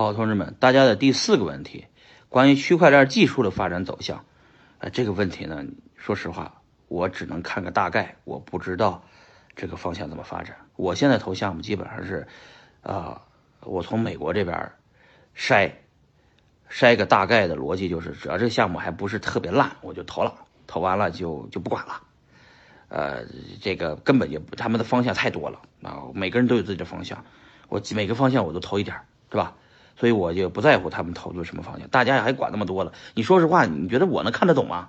好，同志们，大家的第四个问题，关于区块链技术的发展走向，呃，这个问题呢，说实话，我只能看个大概，我不知道这个方向怎么发展。我现在投项目基本上是，啊，我从美国这边筛筛个大概的逻辑，就是只要这个项目还不是特别烂，我就投了，投完了就就不管了。呃，这个根本就他们的方向太多了啊，每个人都有自己的方向，我每个方向我都投一点，是吧？所以我就不在乎他们投资什么方向，大家还管那么多了？你说实话，你觉得我能看得懂吗？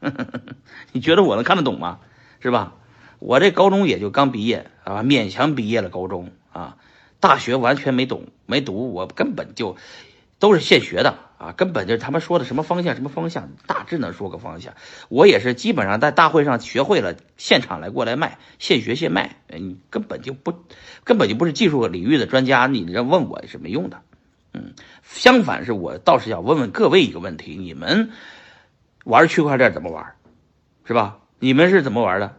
你觉得我能看得懂吗？是吧？我这高中也就刚毕业啊，勉强毕业了高中啊，大学完全没懂没读，我根本就都是现学的。啊，根本就他们说的什么方向，什么方向，大致能说个方向。我也是基本上在大会上学会了，现场来过来卖，现学现卖。你根本就不，根本就不是技术领域的专家，你这问我也是没用的。嗯，相反是我倒是想问问各位一个问题：你们玩区块链怎么玩？是吧？你们是怎么玩的？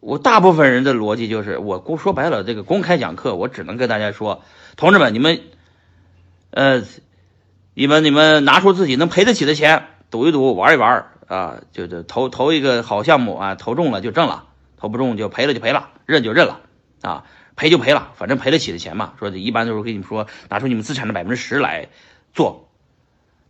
我大部分人的逻辑就是，我公说白了，这个公开讲课，我只能跟大家说，同志们，你们，呃。你们你们拿出自己能赔得起的钱赌一赌玩一玩啊，就就投投一个好项目啊，投中了就挣了，投不中就赔了就赔了，认就认了啊，赔就赔了，反正赔得起的钱嘛。说一般都是跟你们说拿出你们资产的百分之十来做，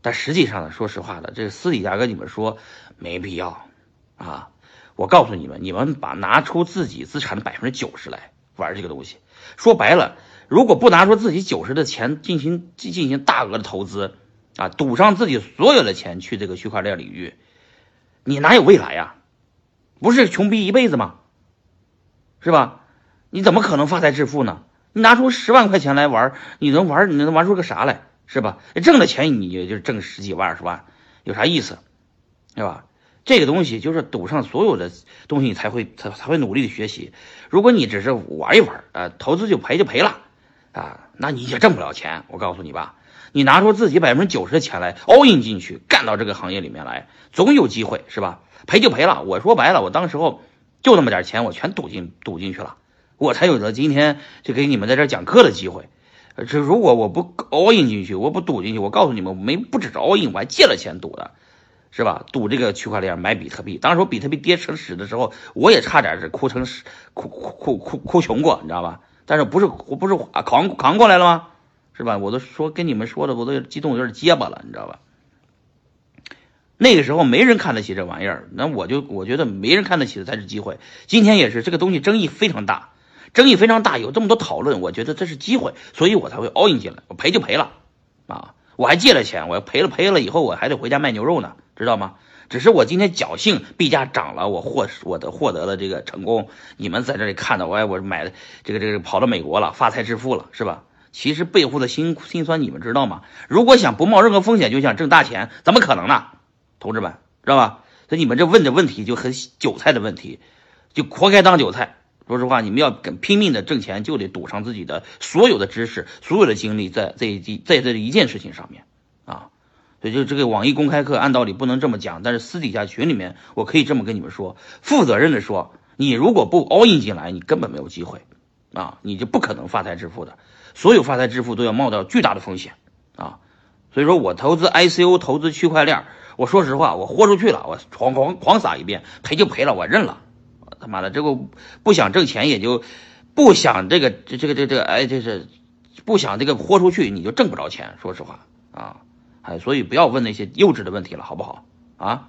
但实际上呢，说实话的，这私底下跟你们说没必要啊。我告诉你们，你们把拿出自己资产的百分之九十来玩这个东西，说白了。如果不拿出自己九十的钱进行进进行大额的投资，啊，赌上自己所有的钱去这个区块链领域，你哪有未来呀？不是穷逼一辈子吗？是吧？你怎么可能发财致富呢？你拿出十万块钱来玩，你能玩你能玩出个啥来？是吧？挣的钱你也就挣十几万二十万，有啥意思？是吧？这个东西就是赌上所有的东西，你才会才才会努力的学习。如果你只是玩一玩，啊，投资就赔就赔了。啊，那你也挣不了钱。我告诉你吧，你拿出自己百分之九十的钱来 all in 进去，干到这个行业里面来，总有机会，是吧？赔就赔了。我说白了，我当时候就那么点钱，我全赌进赌进去了，我才有了今天就给你们在这讲课的机会。这如果我不 all in 进去，我不赌进去，我告诉你们，没不止 all in，我还借了钱赌的，是吧？赌这个区块链买比特币，当时比特币跌成屎的时候，我也差点是哭成屎，哭哭哭哭哭穷过，你知道吧？但是不是我不是啊扛扛过来了吗？是吧？我都说跟你们说的，我都激动有点结巴了，你知道吧？那个时候没人看得起这玩意儿，那我就我觉得没人看得起的才是机会。今天也是这个东西争议非常大，争议非常大，有这么多讨论，我觉得这是机会，所以我才会 all in 进来。我赔就赔了啊！我还借了钱，我要赔了赔了以后，我还得回家卖牛肉呢，知道吗？只是我今天侥幸币价涨了，我获我的获得了这个成功。你们在这里看到我，我买的这个这个跑到美国了，发财致富了，是吧？其实背后的辛辛酸你们知道吗？如果想不冒任何风险就想挣大钱，怎么可能呢？同志们，知道吧？所以你们这问的问题就很韭菜的问题，就活该当韭菜。说实话，你们要跟拼命的挣钱，就得赌上自己的所有的知识、所有的精力在这一在这一件事情上面啊。所以就这个网易公开课，按道理不能这么讲，但是私底下群里面，我可以这么跟你们说，负责任的说，你如果不 all in 进来，你根本没有机会，啊，你就不可能发财致富的。所有发财致富都要冒到巨大的风险，啊，所以说我投资 ICO，投资区块链，我说实话，我豁出去了，我狂狂狂撒一遍，赔就赔了，我认了。他妈的，这个不想挣钱，也就不想这个这这个这这个，哎，就是不想这个豁出去，你就挣不着钱。说实话，啊。哎，所以不要问那些幼稚的问题了，好不好？啊？